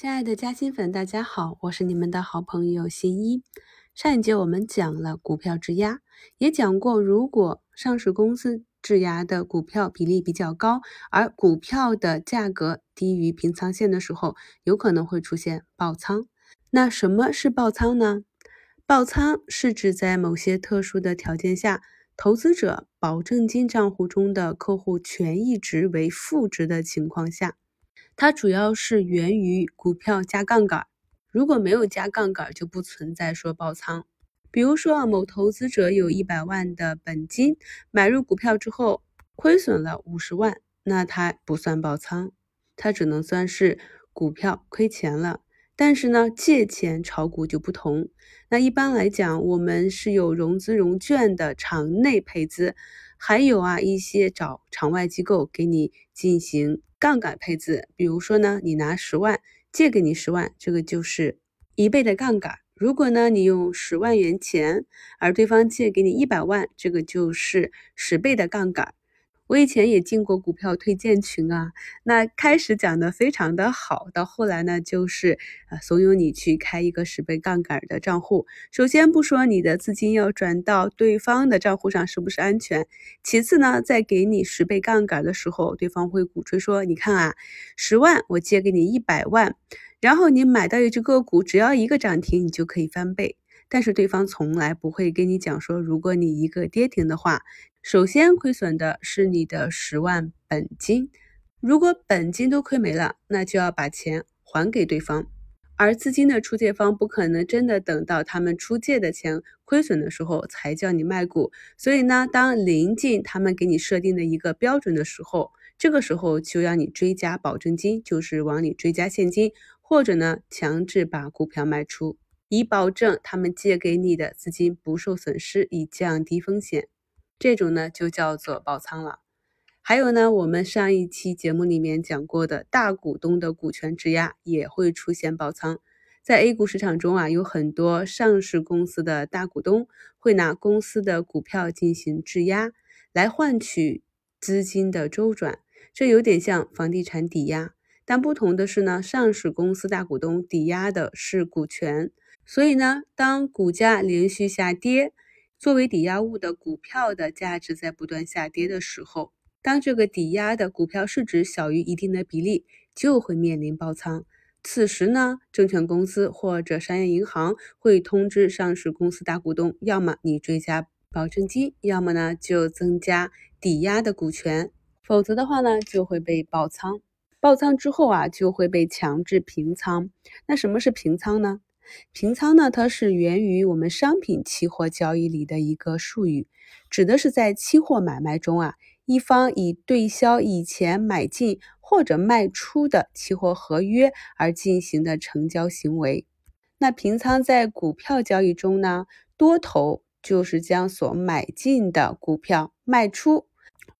亲爱的嘉兴粉，大家好，我是你们的好朋友新一。上一节我们讲了股票质押，也讲过，如果上市公司质押的股票比例比较高，而股票的价格低于平仓线的时候，有可能会出现爆仓。那什么是爆仓呢？爆仓是指在某些特殊的条件下，投资者保证金账户中的客户权益值为负值的情况下。它主要是源于股票加杠杆，如果没有加杠杆，就不存在说爆仓。比如说啊，某投资者有一百万的本金，买入股票之后亏损了五十万，那他不算爆仓，他只能算是股票亏钱了。但是呢，借钱炒股就不同。那一般来讲，我们是有融资融券的场内配资，还有啊一些找场外机构给你进行。杠杆配置，比如说呢，你拿十万借给你十万，这个就是一倍的杠杆。如果呢，你用十万元钱，而对方借给你一百万，这个就是十倍的杠杆。我以前也进过股票推荐群啊，那开始讲的非常的好，到后来呢，就是啊怂恿你去开一个十倍杠杆的账户。首先不说你的资金要转到对方的账户上是不是安全，其次呢，在给你十倍杠杆的时候，对方会鼓吹说，你看啊，十万我借给你一百万，然后你买到一只个股，只要一个涨停，你就可以翻倍。但是对方从来不会跟你讲说，如果你一个跌停的话。首先亏损的是你的十万本金，如果本金都亏没了，那就要把钱还给对方。而资金的出借方不可能真的等到他们出借的钱亏损的时候才叫你卖股，所以呢，当临近他们给你设定的一个标准的时候，这个时候就要你追加保证金，就是往里追加现金，或者呢强制把股票卖出，以保证他们借给你的资金不受损失，以降低风险。这种呢就叫做爆仓了。还有呢，我们上一期节目里面讲过的大股东的股权质押也会出现爆仓。在 A 股市场中啊，有很多上市公司的大股东会拿公司的股票进行质押，来换取资金的周转。这有点像房地产抵押，但不同的是呢，上市公司大股东抵押的是股权，所以呢，当股价连续下跌。作为抵押物的股票的价值在不断下跌的时候，当这个抵押的股票市值小于一定的比例，就会面临爆仓。此时呢，证券公司或者商业银行会通知上市公司大股东，要么你追加保证金，要么呢就增加抵押的股权，否则的话呢就会被爆仓。爆仓之后啊，就会被强制平仓。那什么是平仓呢？平仓呢，它是源于我们商品期货交易里的一个术语，指的是在期货买卖中啊，一方以对销以前买进或者卖出的期货合约而进行的成交行为。那平仓在股票交易中呢，多头就是将所买进的股票卖出，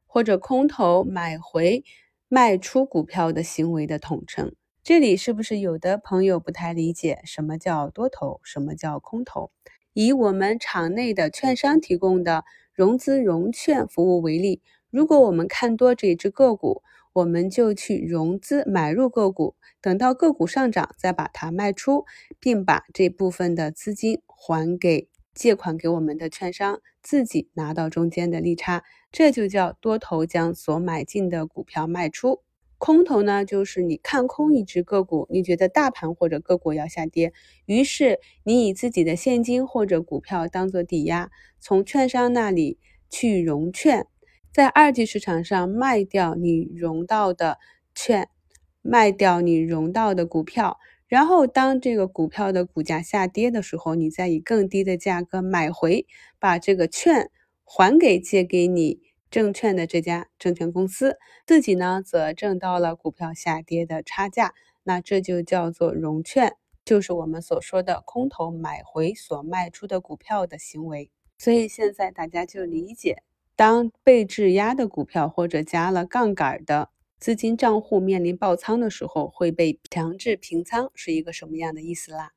或者空头买回卖出股票的行为的统称。这里是不是有的朋友不太理解什么叫多头，什么叫空头？以我们场内的券商提供的融资融券服务为例，如果我们看多这只个股，我们就去融资买入个股，等到个股上涨再把它卖出，并把这部分的资金还给借款给我们的券商，自己拿到中间的利差，这就叫多头将所买进的股票卖出。空头呢，就是你看空一只个股，你觉得大盘或者个股要下跌，于是你以自己的现金或者股票当做抵押，从券商那里去融券，在二级市场上卖掉你融到的券，卖掉你融到的股票，然后当这个股票的股价下跌的时候，你再以更低的价格买回，把这个券还给借给你。证券的这家证券公司自己呢，则挣到了股票下跌的差价，那这就叫做融券，就是我们所说的空头买回所卖出的股票的行为。所以现在大家就理解，当被质押的股票或者加了杠杆的资金账户面临爆仓的时候，会被强制平仓是一个什么样的意思啦？